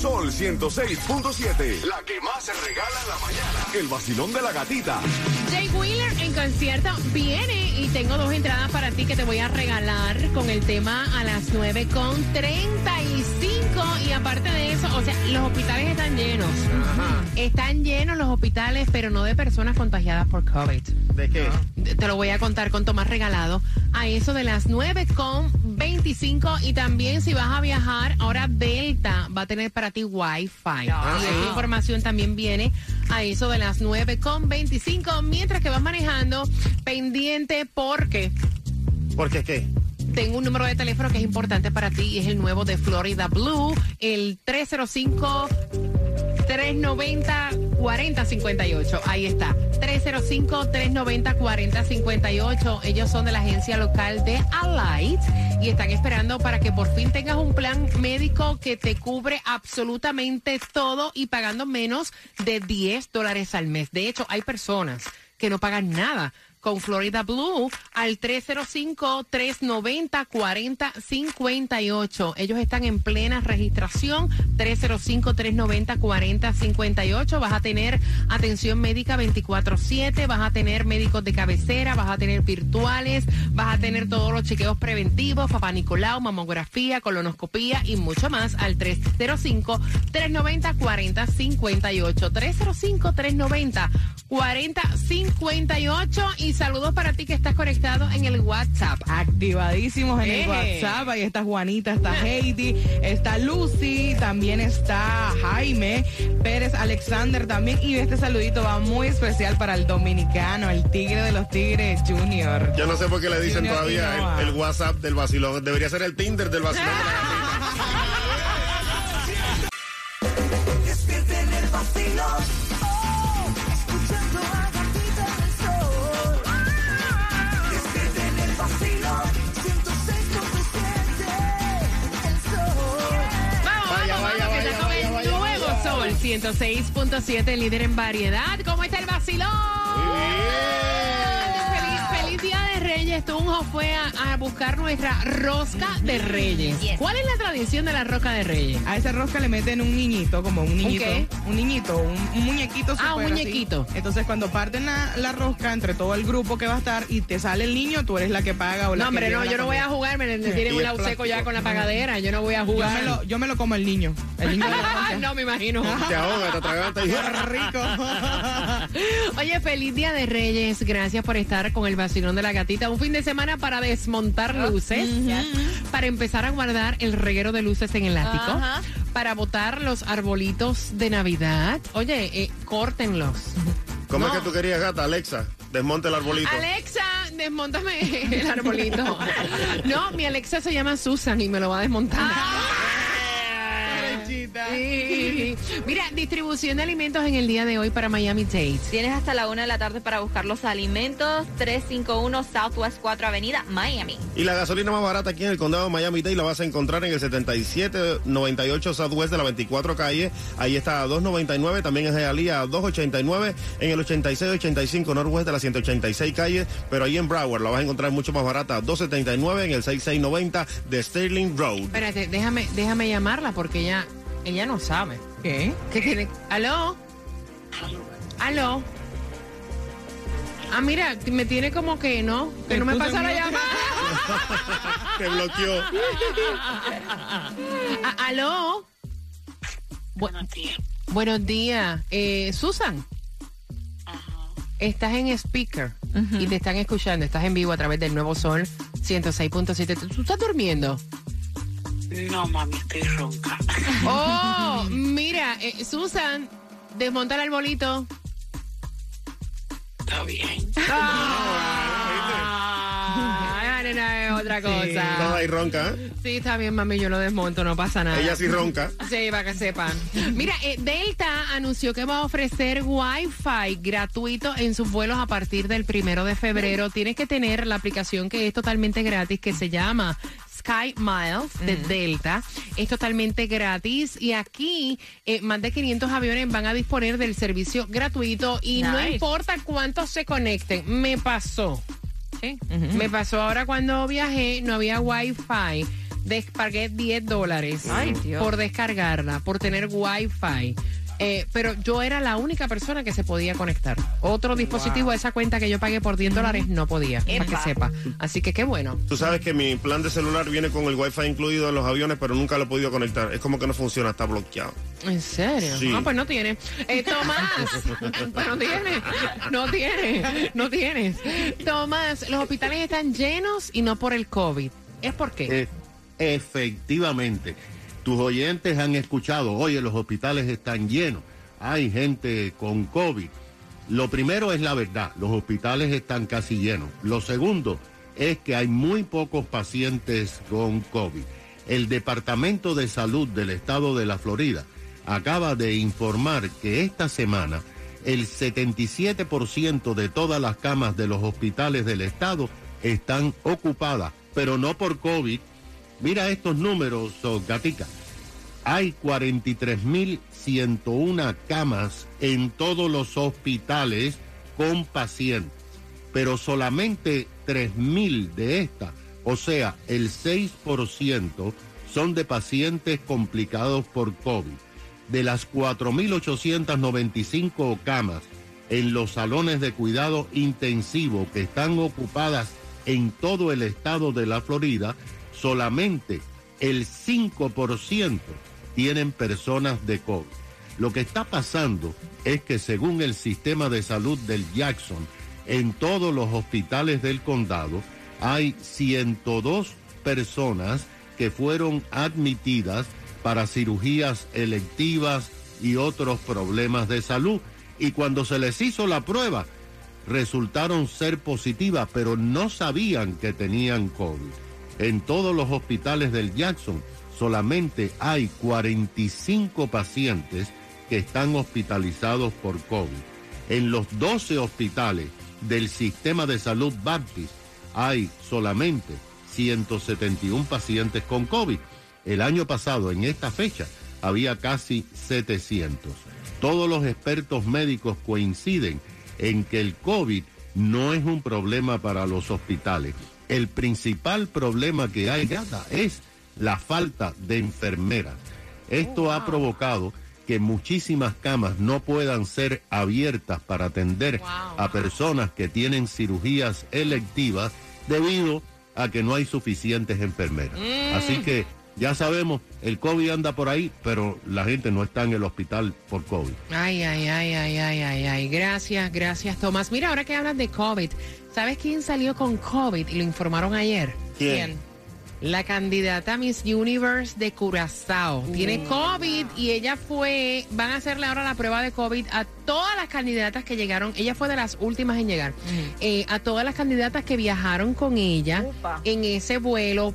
Sol 106.7. La que más se regala en la mañana. El vacilón de la gatita. Jay Wheeler en concierto viene y tengo dos entradas para ti que te voy a regalar con el tema a las 9 con 35 y aparte de eso, o sea, los hospitales están llenos. Están llenos los hospitales, pero no de personas contagiadas por COVID. ¿De qué? Te lo voy a contar con Tomás regalado a eso de las 9 con 25 y también si vas a viajar, ahora Delta va a tener para ti Wi-Fi. y esa información también viene a eso de las 9 con 25 mientras que vas manejando pendiente porque ¿Por qué qué? Tengo un número de teléfono que es importante para ti y es el nuevo de Florida Blue, el 305 390 4058. Ahí está. 305-390-4058. Ellos son de la agencia local de Alight y están esperando para que por fin tengas un plan médico que te cubre absolutamente todo y pagando menos de 10 dólares al mes. De hecho, hay personas que no pagan nada con Florida Blue al 305-390-4058. Ellos están en plena registración. 305-390-4058. Vas a tener atención médica 24-7. Vas a tener médicos de cabecera. Vas a tener virtuales. Vas a tener todos los chequeos preventivos. Papá Nicolau, mamografía, colonoscopía y mucho más al 305-390-4058. 305-390-4058. Y saludos para ti que estás conectado en el WhatsApp. Activadísimos en el. WhatsApp. Ahí está Juanita, está Heidi, está Lucy, también está Jaime Pérez Alexander también. Y este saludito va muy especial para el dominicano, el tigre de los tigres Junior. Yo no sé por qué le dicen Junior todavía el, el WhatsApp del vacilón. Debería ser el Tinder del vacilón. en el vacilón. 106.7, líder en variedad. ¿Cómo está el vacilón? Muy bien. Feliz, feliz día de Reyes. Tunjo fue a, a buscar nuestra rosca de Reyes. ¿Cuál es la tradición de la rosca de Reyes? A esa rosca le meten un niñito, como un niñito. qué? Un niñito, un, un muñequito. Ah, un así. muñequito. Entonces, cuando parten la, la rosca entre todo el grupo que va a estar y te sale el niño, tú eres la que paga o la No, hombre, no, yo no voy a jugar. Me, Sí. tienen un es lado seco ya con la pagadera. Yo no voy a Yo jugar. me, lo, yo me lo como el niño. El niño de no, me imagino. Te ahoga, te atraganta y rico. Oye, feliz día de Reyes. Gracias por estar con el vacilón de la gatita. Un fin de semana para desmontar luces, para empezar a guardar el reguero de luces en el ático, para botar los arbolitos de Navidad. Oye, eh, córtenlos. ¿Cómo No. es que tú querías, gata? Alexa, desmonte el arbolito. Alexa, desmontame el arbolito. No, mi Alexa se llama Susan y me lo va a desmontar. Sí. Mira, distribución de alimentos en el día de hoy para Miami Dade. Tienes hasta la una de la tarde para buscar los alimentos. 351 Southwest 4 Avenida, Miami. Y la gasolina más barata aquí en el condado de Miami-Dade la vas a encontrar en el 7798 Southwest de la 24 calle. Ahí está a 299. También en Hialeah a 289. En el 8685 Northwest de la 186 calle. Pero ahí en Broward la vas a encontrar mucho más barata a 279 en el 6690 de Sterling Road. Espérate, déjame, déjame llamarla porque ella, ella no sabe. ¿Qué? ¿Qué tiene? ¿Aló? ¿Aló? Ah, mira, me tiene como que no, que no me pasa la llamada. Te bloqueó. Ah, ¿Aló? Buenos días. Buenos días. Eh, Susan. Estás en speaker y te están escuchando. Estás en vivo a través del Nuevo Sol 106.7. ¿Tú estás durmiendo? No, mami, estoy ronca. Oh, mira, eh, Susan, desmonta el arbolito. Está bien. Ah, no, no, es otra cosa. ahí ronca, ¿eh? Sí, está bien, mami, yo lo desmonto, no pasa nada. Ella sí ronca. Sí, para que sepan. Mira, eh, Delta anunció que va a ofrecer Wi-Fi gratuito en sus vuelos a partir del primero de febrero. Tienes que tener la aplicación que es totalmente gratis, que se llama Sky Miles de Delta. Es totalmente gratis y aquí eh, más de 500 aviones van a disponer del servicio gratuito y no importa cuántos se conecten. Me pasó. Me pasó ahora cuando viajé, no había Wi-Fi. Descargué 10 dólares por descargarla, por tener Wi-Fi. Eh, pero yo era la única persona que se podía conectar. Otro dispositivo, esa cuenta que yo pagué por 10 dólares, no podía, para que Epa. sepa. Así que qué bueno. Tú sabes que mi plan de celular viene con el wifi incluido en los aviones, pero nunca lo he podido conectar. Es como que no funciona, está bloqueado. ¿En serio? Sí. Ah, pues no tiene. Eh, Tomás, pues no tiene, no tiene, no tienes. Tomás, los hospitales están llenos y no por el COVID. ¿Es por qué? E- efectivamente, tus oyentes han escuchado, oye, los hospitales están llenos, hay gente con COVID. Lo primero es la verdad, los hospitales están casi llenos. Lo segundo es que hay muy pocos pacientes con COVID. El Departamento de Salud del Estado de la Florida acaba de informar que esta semana el 77% de todas las camas de los hospitales del estado están ocupadas, pero no por COVID. Mira estos números, oh, Gatica. Hay 43.101 camas en todos los hospitales con pacientes, pero solamente 3.000 de estas, o sea, el 6%, son de pacientes complicados por COVID. De las 4.895 camas en los salones de cuidado intensivo que están ocupadas en todo el estado de la Florida, solamente el 5% tienen personas de COVID. Lo que está pasando es que según el sistema de salud del Jackson, en todos los hospitales del condado hay 102 personas que fueron admitidas para cirugías electivas y otros problemas de salud. Y cuando se les hizo la prueba, resultaron ser positivas, pero no sabían que tenían COVID. En todos los hospitales del Jackson solamente hay 45 pacientes que están hospitalizados por COVID. En los 12 hospitales del sistema de salud Baptist hay solamente 171 pacientes con COVID. El año pasado, en esta fecha, había casi 700. Todos los expertos médicos coinciden en que el COVID no es un problema para los hospitales. El principal problema que hay Gata, es la falta de enfermeras. Esto ha provocado que muchísimas camas no puedan ser abiertas para atender a personas que tienen cirugías electivas debido a que no hay suficientes enfermeras. Así que ya sabemos, el COVID anda por ahí, pero la gente no está en el hospital por COVID. Ay, ay, ay, ay, ay, ay, ay. Gracias, gracias, Tomás. Mira, ahora que hablas de COVID, ¿sabes quién salió con COVID y lo informaron ayer? ¿Quién? La candidata Miss Universe de Curazao. Tiene COVID y ella fue, van a hacerle ahora la prueba de COVID a todas las candidatas que llegaron. Ella fue de las últimas en llegar. Eh, a todas las candidatas que viajaron con ella Upa. en ese vuelo,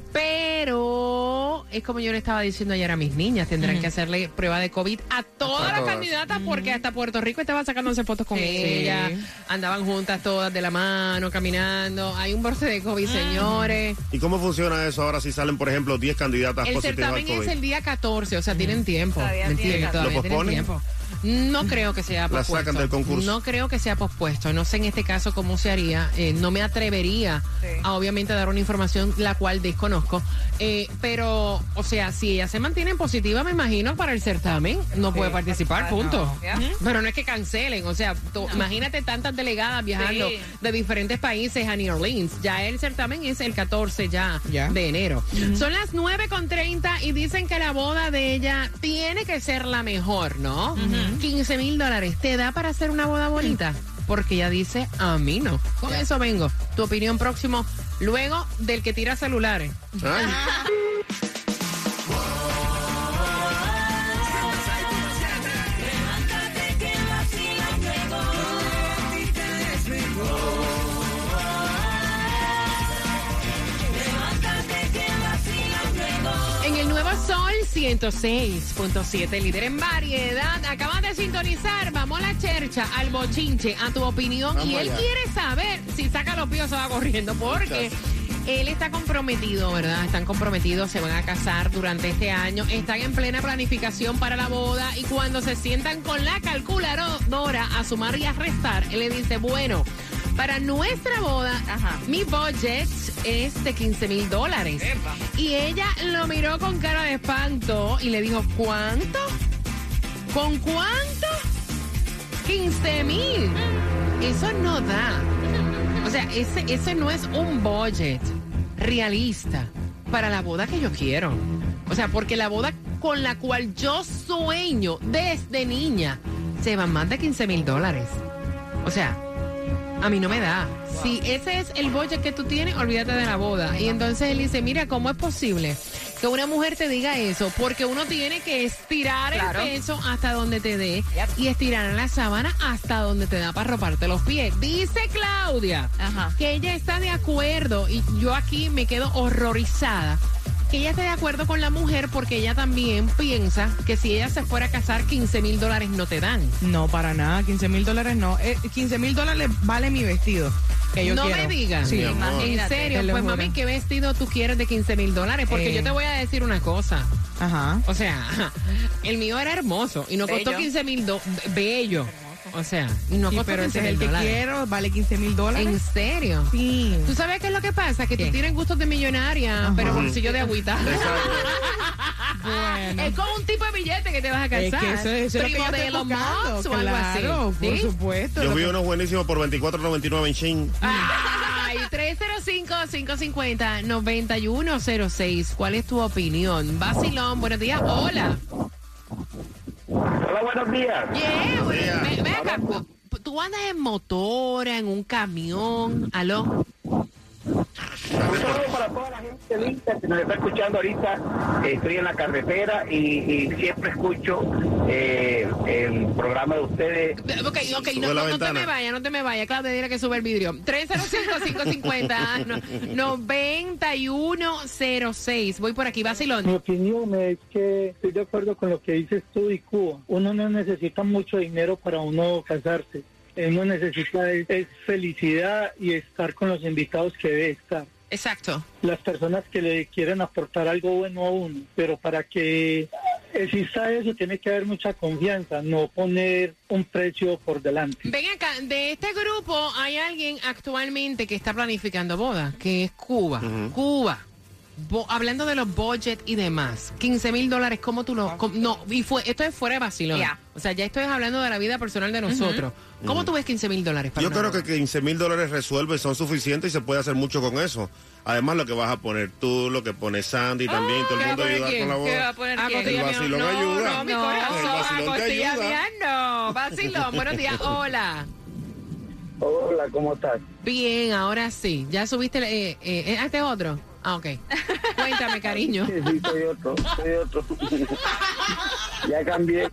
pero es como yo le estaba diciendo ayer a mis niñas, tendrán que hacerle prueba de COVID a todas las todas. candidatas porque hasta Puerto Rico estaban sacándose fotos con Sí. ella, andaban juntas todas de la mano, caminando. Hay un brote de COVID, señores. ¿Y cómo funciona eso ahora si salen, por ejemplo, 10 candidatas El positivas al certamen COVID? es el día 14, o sea, tienen tiempo. Todavía ¿me tienen entiendes? tiempo. Todavía ¿Lo tienen posponen? tiempo. No creo que sea La pospuesto. sacan del concurso. No creo que sea pospuesto. No sé en este caso cómo se haría. Eh, no me atrevería Sí. a obviamente dar una información la cual desconozco. Eh, pero, o sea, si ella se mantiene positiva, me imagino, para el certamen, no puede participar, ah, punto. no. Pero no es que cancelen. O sea, tú- imagínate tantas delegadas viajando Sí. de diferentes países a New Orleans. Ya el certamen es el 14 ya, Ya. de enero. Son las 9 con 30 y dicen que la boda de ella tiene que ser la mejor, ¿no? 15 mil dólares. ¿Te da para hacer una boda bonita? Porque ella dice, a mí no. Con eso vengo. Tu opinión próximo, luego del que tira celulares. Ay. 106.7, líder en variedad. Acabas de sintonizar, vamos a la chercha, al bochinche, a tu opinión. Vamos y él allá. quiere saber si saca los pies o va corriendo, porque él está comprometido, ¿verdad? Están comprometidos, se van a casar durante este año, están en plena planificación para la boda y cuando se sientan con la calculadora a sumar y a restar, él le dice, bueno, para nuestra boda, Ajá. mi budget es de 15 mil dólares. Y ella lo miró con cara de espanto y le dijo, ¿cuánto? ¿Con cuánto? 15 mil. Eso no da. O sea, ese, ese no es un budget realista para la boda que yo quiero. O sea, porque la boda con la cual yo sueño desde niña se van más de 15 mil dólares. O sea, a mí no me da. Si ese es el budget que tú tienes, olvídate de la boda. Y entonces él dice, mira, ¿cómo es posible que una mujer te diga eso? Porque uno tiene que estirar Claro. el hasta donde te dé y estirar la sábana hasta donde te da para roparte los pies. Dice Claudia Ajá. que ella está de acuerdo y yo aquí me quedo horrorizada. Que ella está de acuerdo con la mujer porque ella también piensa que si ella se fuera a casar, 15 mil dólares no te dan. No, para nada, 15 mil dólares no. Eh, 15 mil dólares vale mi vestido. Que yo no quiero. me digas. Sí. En serio, pues juro. mami, ¿qué vestido tú quieres de 15 mil dólares? Porque Eh. yo te voy a decir una cosa. Ajá. O sea, el mío era hermoso y no costó Bello. 15 mil bello. O sea, y no Sí, pero ese 15 es el mil que dólares. quiero, vale 15 mil dólares. ¿En serio? Sí. ¿Tú sabes qué es lo que pasa? Que ¿Qué? tú tienes gustos de millonaria, Ajá. pero bolsillo de agüita. Bueno. Es como un tipo de billete que te vas a Es casar. que eso, eso es lo que Primo yo de buscando, Musk o algo claro, así. por ¿sí? supuesto. Yo vi que- unos buenísimos por 24.99 en Shein. Ay, 305-550-9106. ¿Cuál es tu opinión? Vacilón, buenos días. Hola. Hola, buenos días. Yeah, bueno, días. ve- ve acá. Tú andas en motora, en un camión. ¿Aló? Un saludo para toda la gente que nos está escuchando ahorita. Estoy en la carretera y, y siempre escucho eh, el programa de ustedes. Ok, ok, no, no, no te me vayas, no te me vayas. Claudia, dile que sube el vidrio. 305-550-9106. Voy por aquí, Mi Vacilón. opinión es que estoy de acuerdo con lo que dices tú y Cuba. Uno no necesita mucho dinero para uno casarse. Uno necesita es, es felicidad y estar con los invitados que debe estar. Exacto. Las personas que le quieren aportar algo bueno a uno. Pero para que exista eso tiene que haber mucha confianza, no poner un precio por delante. Ven acá, de este grupo hay alguien actualmente que está planificando boda, que es Cuba. Cuba. Bo- hablando de los budget y demás, 15 mil dólares, ¿cómo tú lo...? cómo- no, y fue, esto es fuera de vacilón. O sea, ya estoy hablando de la vida personal de nosotros. ¿Cómo tú ves 15 mil dólares para Yo creo boda? que 15 mil dólares resuelve, son suficientes y se puede hacer mucho con eso. Además, lo que vas a poner tú, lo que pone Sandy también, todo ¿Qué el a mundo ayuda quién? con la ¿Qué va a poner Ah, El vacilón no, ayuda. No, mi El corazón, vacilón te ayuda. mía no. Vacilón, buenos días, hola. Hola, ¿cómo estás? Bien, ahora sí. ¿Ya subiste? Eh, eh, eh, ¿Este es otro? Ah, ok. Cuéntame, cariño. Sí, sí, soy otro, soy otro. ya cambié.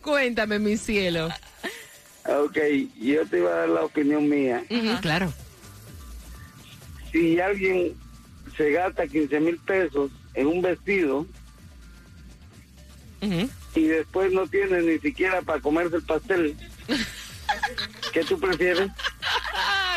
Cuéntame, mi cielo. Ok, yo te iba a dar la opinión mía. Claro. Si alguien se gasta 15 mil pesos en un vestido y después no tiene ni siquiera para comerse el pastel, ¿qué tú prefieres?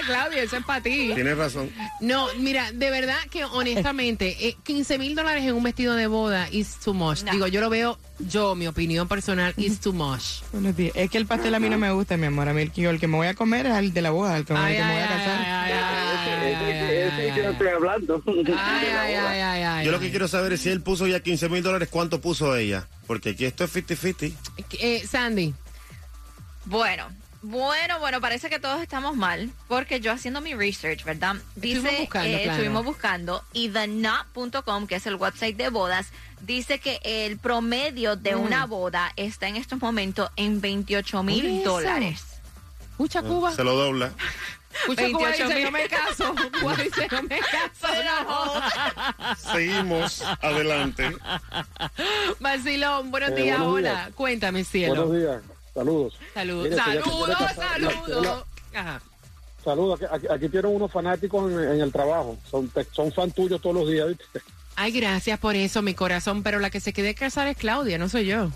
Ah, Claudia, eso es para ti. Tienes razón. No, mira, de verdad que honestamente, eh, 15 mil dólares en un vestido de boda is too much. No. Digo, yo lo veo, yo, mi opinión personal, is too much. Buenos días. Es que el pastel a mí no me gusta, mi amor. A mí el que, el que me voy a comer es el de la boda, el que, Ay, el que me voy a casar. ay, ay, ay, Ese- ay, ese ay, que yo estoy hablando. Yo lo que quiero saber es si él puso ya 15 mil dólares, ¿cuánto puso ella? Porque aquí esto es 50-50. Eh, Sandy, Bueno, bueno, bueno, parece que todos estamos mal, porque yo haciendo mi research, ¿verdad? Dice, Estuvimos buscando, eh, claro. estuvimos buscando, y TheKnot.com, que es el website de bodas, dice que el promedio de Mm. una boda está en estos momentos en 28 Por mil dólares. escucha Cuba. Se lo dobla. Escucha Cuba 28 dice, no me caso. Cuba dice, no me caso. no. Seguimos adelante. Vacilón, buenos Eh, días, buenos hola. Cuéntame, cielo. días, saludos. Saludos, Mire, saludos, saludos. Ajá. Saludos, aquí, tienen unos fanáticos en, en el trabajo, son, son fan tuyos todos los días, ¿viste? Ay, gracias por eso, mi corazón, pero la que se quede casada es Claudia, no soy yo.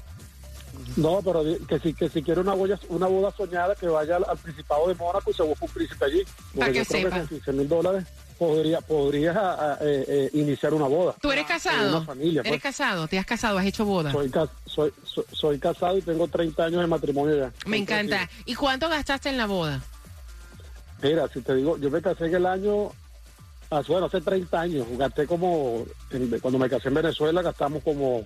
No, pero que si, que si quiere una boda, una boda soñada, que vaya al, al Principado de Mónaco y se busque un príncipe allí. Para que sepa. que con 15 mil dólares podría, podría ah, eh, eh, iniciar una boda. ¿Tú eres En casado? una familia, ¿Eres pues. casado? ¿Te has casado? ¿Has hecho boda? Soy, soy, soy, soy casado y tengo 30 años de matrimonio ya. Me encanta. ¿Y cuánto gastaste en la boda? Mira, si te digo, yo me casé en el año, ah, bueno, hace 30 años, gasté como, en- cuando me casé en Venezuela gastamos como,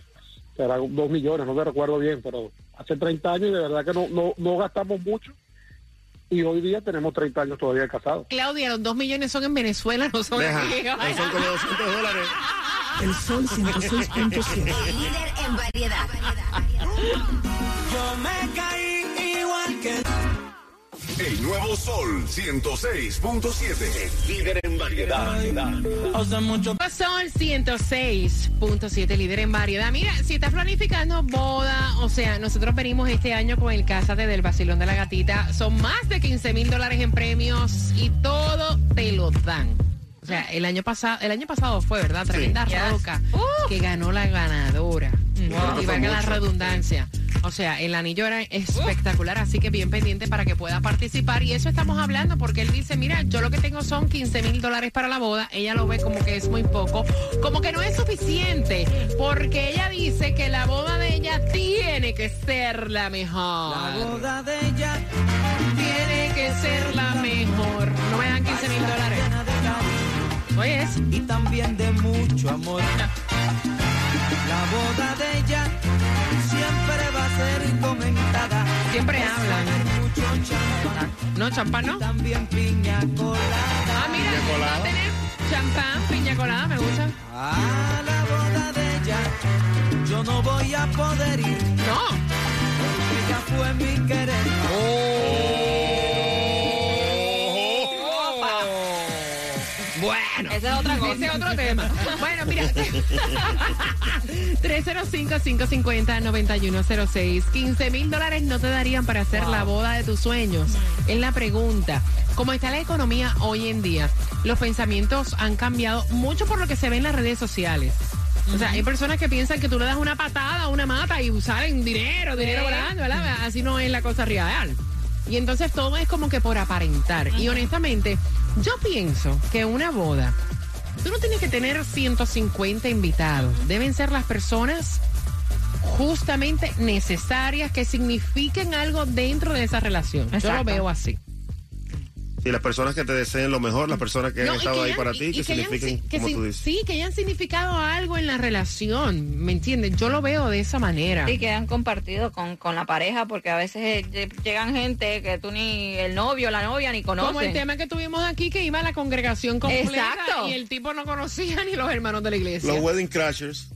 será dos millones, no me recuerdo bien, pero hace 30 años y de verdad que no, no, no gastamos mucho y hoy día tenemos 30 años todavía casados. Claudia, los dos millones son en Venezuela, no son Deja, aquí. ahí son como 200 dólares. El Sol 106.7. Líder en variedad. Yo me El nuevo Sol 106.7. El líder en variedad. Son 106.7 líder en variedad. Mira, si estás planificando boda, o sea, nosotros venimos este año con el Cásate del Basilón de la Gatita. Son más de 15 mil dólares en premios y todo te lo dan. O sea, el año pasado, el año pasado fue, ¿verdad? Tremenda Yes. roca que ganó la ganadora. Y valga la redundancia. O sea, el anillo era espectacular, así que bien pendiente para que pueda participar. Y eso estamos hablando porque él dice, mira, yo lo que tengo son 15 mil dólares para la boda. Ella lo ve como que es muy poco, como que no es suficiente, porque ella dice que la boda de ella tiene que ser la mejor. la boda de ella Tiene que ser la mejor. No me dan 15 mil dólares. Oye, es. y también de mucho amor. La boda de ella siempre hablan. haber mucho champán No, champán, ¿no? y también piña colada. Ah, mira, va a tener champán, piña colada, me gusta. A la boda de ella yo no voy a poder ir. No. Ella fue mi querer. Bueno, Ese es otro tema. Bueno, mira. 305-550-9106. 15 mil dólares no te darían para hacer la boda de tus sueños. Es la pregunta. ¿Cómo está la economía hoy en día? Los pensamientos han cambiado mucho por lo que se ve en las redes sociales. O sea, hay personas que piensan que tú le das una patada a una mata y salen dinero, dinero volando, ¿verdad? Así no es la cosa real. Y entonces todo es como que por aparentar. Y honestamente, yo pienso que una boda, tú no tienes que tener 150 invitados. Deben ser las personas justamente necesarias que signifiquen algo dentro de esa relación. Yo lo veo así. Y las personas que te deseen lo mejor, las personas que No, han y estado que ahí hayan- para y- ti, y que, que hayan signifiquen, si- que como si- tú dices. Sí, que hayan significado algo en la relación, ¿me entiendes? Yo lo veo de esa manera. Sí, que han compartido con, con la pareja, porque a veces eh, llegan gente que tú ni el novio, la novia, ni conoces. Como el tema que tuvimos aquí, que iba a la congregación completa Exacto. y el tipo no conocía ni los hermanos de la iglesia. Los wedding crashers.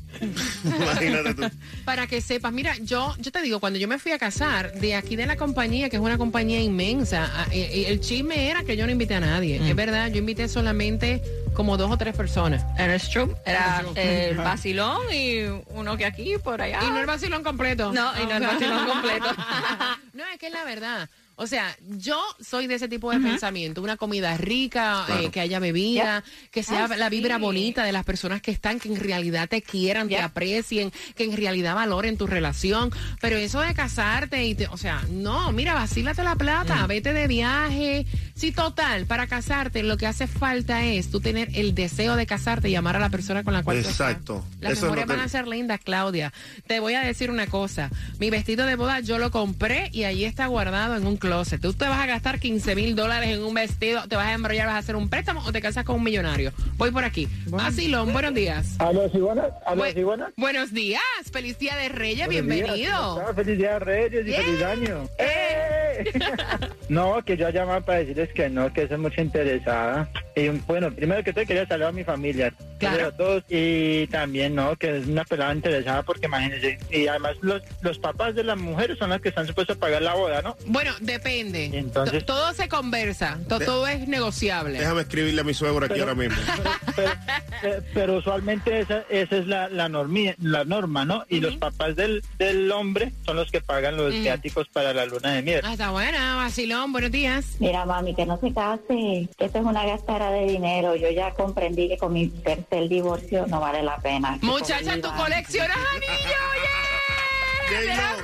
Imagínate tú. Para que sepas, mira, yo, yo te digo, cuando yo me fui a casar, de aquí de la compañía, que es una compañía inmensa, eh, eh, el chisme era que yo no invité a nadie. Mm. Es verdad, yo invité solamente como dos o tres personas. Era el true. Era True. el vacilón y uno que aquí, por allá. Y no el vacilón completo. No, y no el vacilón completo. no, es que es la verdad. O sea, yo soy de ese tipo de pensamiento. Una comida rica, eh, que haya bebida, que sea Ah, la vibra sí. bonita de las personas que están, que en realidad te quieran, te aprecien, que en realidad valoren tu relación. Pero eso de casarte y te, o sea, no, mira, vacílate la plata, vete de viaje. Sí, total, para casarte lo que hace falta es tú tener el deseo de casarte y llamar a la persona con la cual tú estás. Exacto. Las Eso es memorias que- van a ser lindas, Claudia. Te voy a decir una cosa. Mi vestido de boda yo lo compré y allí está guardado en un closet. Tú te vas a gastar 15 mil dólares en un vestido, te vas a embrollar, vas a hacer un préstamo o te casas con un millonario. Voy por aquí. Asilón, buenos días. ¿Aló, sí, buenas? ¿Aló, Bu- buenas? buenos días. Feliz día de Reyes, Buenos días, ¿cómo bienvenido. estás? Feliz día de Reyes y feliz año. Eh. No, que yo llamaba para decirles que no, que soy mucho interesada. Y bueno, primero que todo quería saludar a mi familia. Claro. A todos. Y también, no, que es una pelada interesada porque imagínense. Y además los, los papás de las mujeres son los que están supuestos a pagar la boda, ¿no? Bueno, depende. Entonces- To- todo se conversa, to- De- todo es negociable. Déjame escribirle a mi suegro aquí Pero- ahora mismo. pero, pero- pero usualmente esa, esa es la, la, normi- la norma, ¿no? Y los papás del, del hombre son los que pagan los viáticos para la luna de miel. Ah, está buena, vacilón. Buenos días. Mira, mami, que no se case, que esto es una gastara de dinero. Yo ya comprendí que con mi tercer divorcio no vale la pena. Muchacha, tú coleccionas anillos,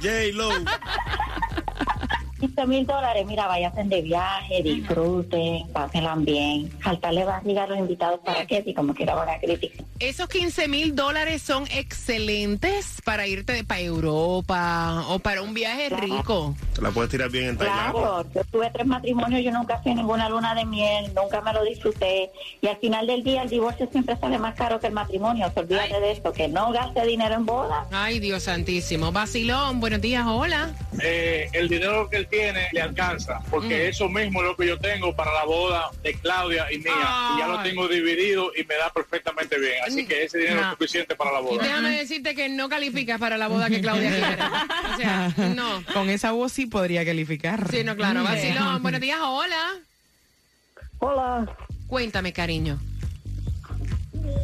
J-Lo. 15 mil dólares, mira, vayan de viaje, disfruten, pásenla bien. Faltarle barriga a los invitados para que, si como quiera, van a criticar. Esos 15 mil dólares son excelentes para irte para Europa o para un viaje rico. Te la puedes tirar bien en Tailandia. Claro, yo tuve tres matrimonios, yo nunca fui a ninguna luna de miel, nunca me lo disfruté. Y al final del día, el divorcio siempre sale más caro que el matrimonio. Se olvídate de esto, que no gaste dinero en bodas. Ay, Dios santísimo. Vacilón, buenos días, hola. eh, el dinero que él tiene le alcanza, porque eso mismo es lo que yo tengo para la boda de Claudia y mía, y ya lo tengo dividido y me da perfectamente bien, así que ese dinero No. es suficiente para la Y boda. déjame decirte que no calificas para la boda que Claudia quiere. O sea, no. Con esa voz sí podría calificar. Sí, no, claro. Vacilón, buenos días, hola. Hola, Cuéntame, cariño.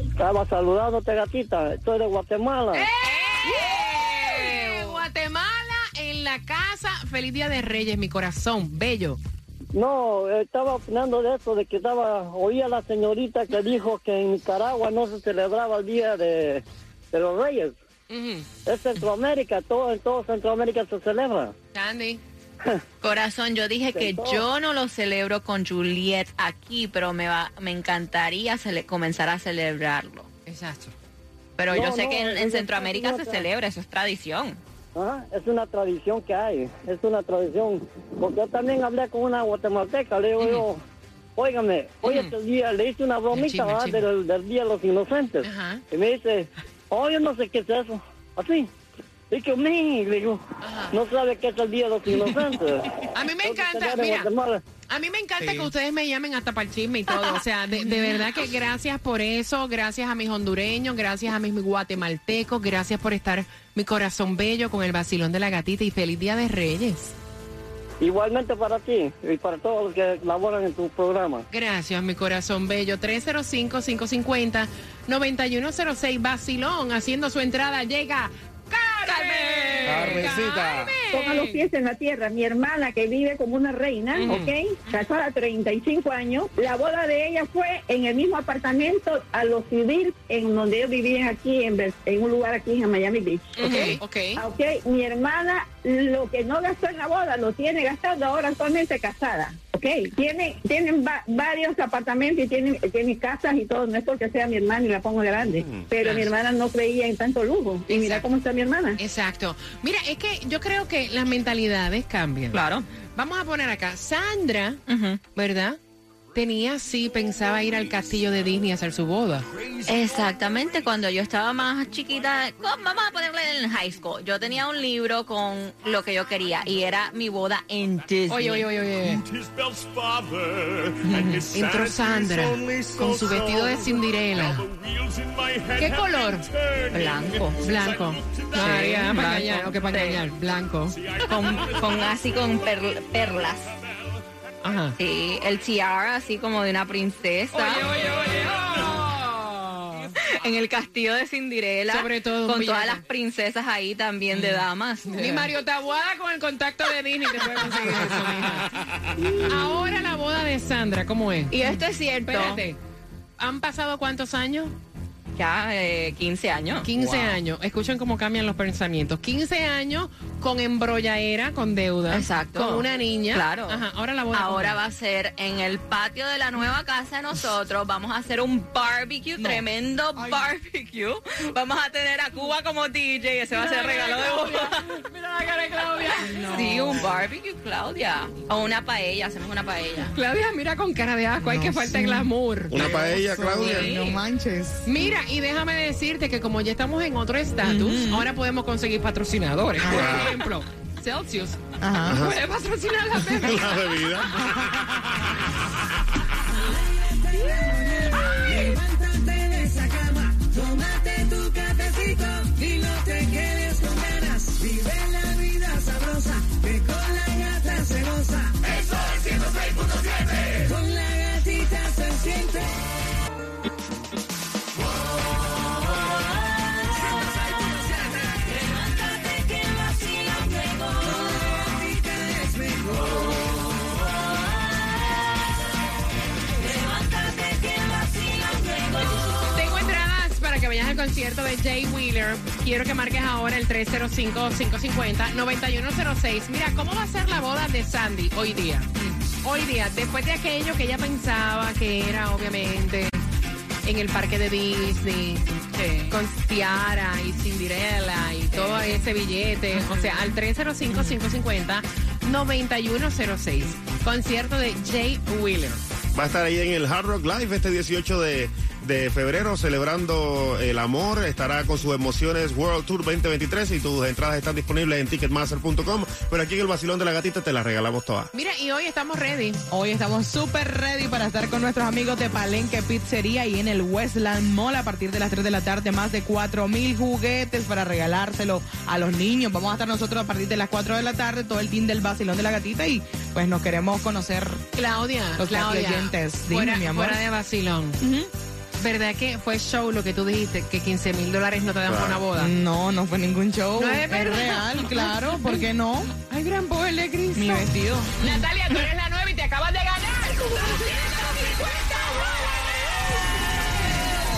estaba saludándote, gatita. Estoy de Guatemala. ¡Eh! La casa. Feliz Día de Reyes, mi corazón. Bello. No, estaba opinando de eso, de que estaba, oía a la señorita que dijo que en Nicaragua no se celebraba el Día de, de los Reyes. Es Centroamérica, todo, en todo Centroamérica se celebra. Sandy. Corazón, yo dije que yo no lo celebro con Juliet aquí, pero me va, me encantaría cele- comenzar a celebrarlo. Exacto. Pero No, yo sé no, que en, Centroamérica se celebra, eso es tradición. Ajá, Es una tradición que hay, es una tradición. Porque yo también hablé con una guatemalteca, le digo yo, óigame, hoy es el día, le hice una bromita. Del, del Día de los Inocentes. Ajá. Y me dice, oh, yo no sé qué es eso. Así. Y que le digo, no sabe qué es el Día de los Inocentes. A mí me encanta, mira. Guatemala- A mí me encanta Sí. que ustedes me llamen hasta para el chisme y todo. O sea, de, de verdad que gracias por eso. Gracias a mis hondureños, gracias a mis guatemaltecos, gracias por estar mi corazón bello con el vacilón de la gatita y feliz día de Reyes. Igualmente para ti y para todos los que laboran en tu programa. Gracias, mi corazón bello. 305-550-9106. Vacilón haciendo su entrada. Llega Carmen. Ponga los pies en la tierra. Mi hermana que vive como una reina, Ujú. ¿ok? Casada 35 años. La boda de ella fue en el mismo apartamento a los civil en donde ellos vivían aquí en, un lugar aquí en Miami Beach, ¿ok? Ok. Ok. Mi hermana lo que no gastó en la boda lo tiene gastado ahora actualmente casada. Ok, tiene, tienen va- varios apartamentos y tienen, tienen casas y todo, no es porque sea mi hermana y la pongo grande, pero mi hermana no creía en tanto lujo. Y mira cómo está mi hermana. Exacto. Mira, es que yo creo que las mentalidades cambian. Claro. Vamos a poner acá. Sandra, ¿verdad? Tenía, sí, pensaba ir al castillo de Disney a hacer su boda. Exactamente, cuando yo estaba más chiquita, con- vamos a ponerle en high school, yo tenía un libro con lo que yo quería y era mi boda en Disney. Oye, oye, oye, oye. Entró Sandra con su vestido de Cinderella. ¿Qué color? Blanco. Blanco. Sí, ya, para engañar, para. Blanco. Con, con así con perl- perlas. Ajá. Sí, el tiara así como de una princesa. En el castillo de Cinderella. Sobre todo, Con todas las princesas ahí también de damas. Ni Mario Tabuada con el contacto de Disney te puede conseguir eso, mija. Ahora la boda de Sandra, ¿cómo es? Y esto es cierto. Espérate. ¿Han pasado cuántos años? Ya, eh, 15 años. 15 Wow. años. Escuchen cómo cambian los pensamientos. 15 años con embrollaera, con deuda. Exacto. Con una niña. Claro. Ajá, ahora la boda. Ahora ¿cómo va a ser en el patio de la nueva casa de nosotros. Vamos a hacer un barbecue, tremendo barbecue. Vamos a tener a Cuba como DJ. Ese va a ser el regalo de boda. Mira la cara de Claudia. Sí, un barbecue, Claudia. O una paella, hacemos una paella. Claudia, mira con cara de asco. Hay que falta glamour. Una paella, Claudia. Sí. No manches. Mira, y déjame decirte que como ya estamos en otro estatus, ahora podemos conseguir patrocinadores. Por ejemplo, Celsius. Ajá. Puede patrocinar la bebida. La bebida. concierto de Jay Wheeler. Quiero que marques ahora el 305-550-9106. Mira, ¿cómo va a ser la boda de Sandy hoy día? Hoy día, después de aquello que ella pensaba que era obviamente en el parque de Disney, con Tiara y Cinderella y todo ese billete. O sea, al 305-550-9106. Concierto de Jay Wheeler. Va a estar ahí en el Hard Rock Live este 18 de, de febrero celebrando el amor. Estará con sus emociones World Tour 2023 y tus entradas están disponibles en ticketmaster.com. Pero aquí en el Basilón de la Gatita te las regalamos todas. Mira, y hoy estamos ready. Hoy estamos súper ready para estar con nuestros amigos de Palenque Pizzería y en el Westland Mall a partir de las 3 de la tarde. Más de 4 mil juguetes para regalárselo a los niños. Vamos a estar nosotros a partir de las 4 de la tarde, todo el team del Basilón de la Gatita y pues nos queremos conocer. Claudia, los Claudia. Dime, fuera, mi amor. fuera de vacilón. ¿Verdad que fue show lo que tú dijiste? Que 15 mil dólares no te dan por una boda. No, no fue ningún show. No es verdad. real, claro. ¿Por qué no? Ay, gran poder de Cristo. Mi vestido. Natalia, tú eres la nueva y te acabas de ganar.